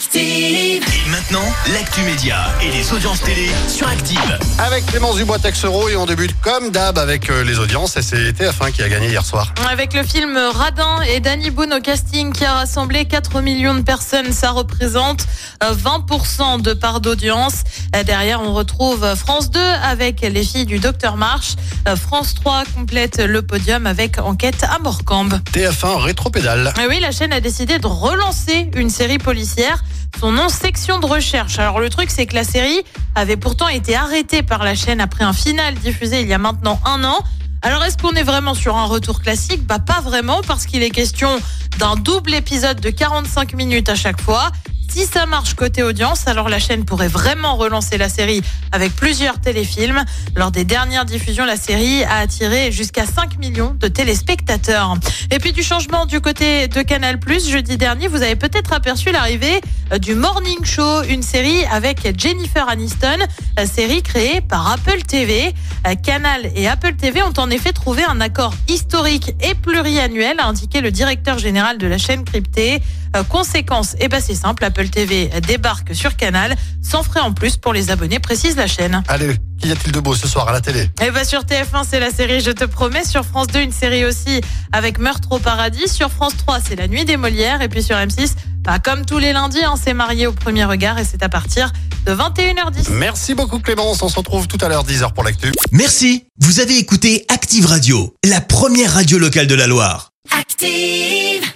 Active. Et maintenant, l'actu média et les audiences télé sur Active. Avec Clémence Dubois-Texero et on débute comme d'hab avec euh, les audiences et c'est TF1 qui a gagné hier soir. Avec le film Radin et Danny Boone au casting qui a rassemblé 4 millions de personnes, ça représente euh, 20% de part d'audience. Euh, Derrière, on retrouve France 2 avec les filles du Docteur March. Euh, France 3 complète le podium avec Enquête à Morcambe. TF1 rétropédale. Mais oui, la chaîne a décidé de relancer une série policière. Son nom, section de recherche. Alors le truc, c'est que la série avait pourtant été arrêtée par la chaîne après un final diffusé il y a maintenant un an. Alors est-ce qu'on est vraiment sur un retour classique? Bah pas vraiment, parce qu'il est question d'un double épisode de 45 minutes à chaque fois. Si ça marche côté audience, alors la chaîne pourrait vraiment relancer la série avec plusieurs téléfilms. Lors des dernières diffusions, la série a attiré jusqu'à 5 millions de téléspectateurs. Et puis du changement du côté de Canal+, jeudi dernier, vous avez peut-être aperçu l'arrivée du Morning Show, une série avec Jennifer Aniston, euh, série créée par Apple TV. Euh, Canal et Apple TV ont en effet trouvé un accord historique et pluriannuel, a indiqué le directeur général de la chaîne cryptée. Euh, conséquence, eh ben c'est simple, Apple TV débarque sur Canal sans frais en plus pour les abonnés, précise la chaîne. Allez, qu'y a-t-il de beau ce soir à la télé? Et bah sur TF1 c'est la série Je te promets, sur France 2 une série aussi avec Meurtre au paradis, sur France 3 c'est La nuit des Molières et puis sur M6 bah, comme tous les lundis, hein, c'est marié au premier regard et c'est à partir de 21h10. Merci beaucoup Clémence, on se retrouve tout à l'heure 10h pour l'actu. Merci, vous avez écouté Active Radio, la première radio locale de la Loire. Active.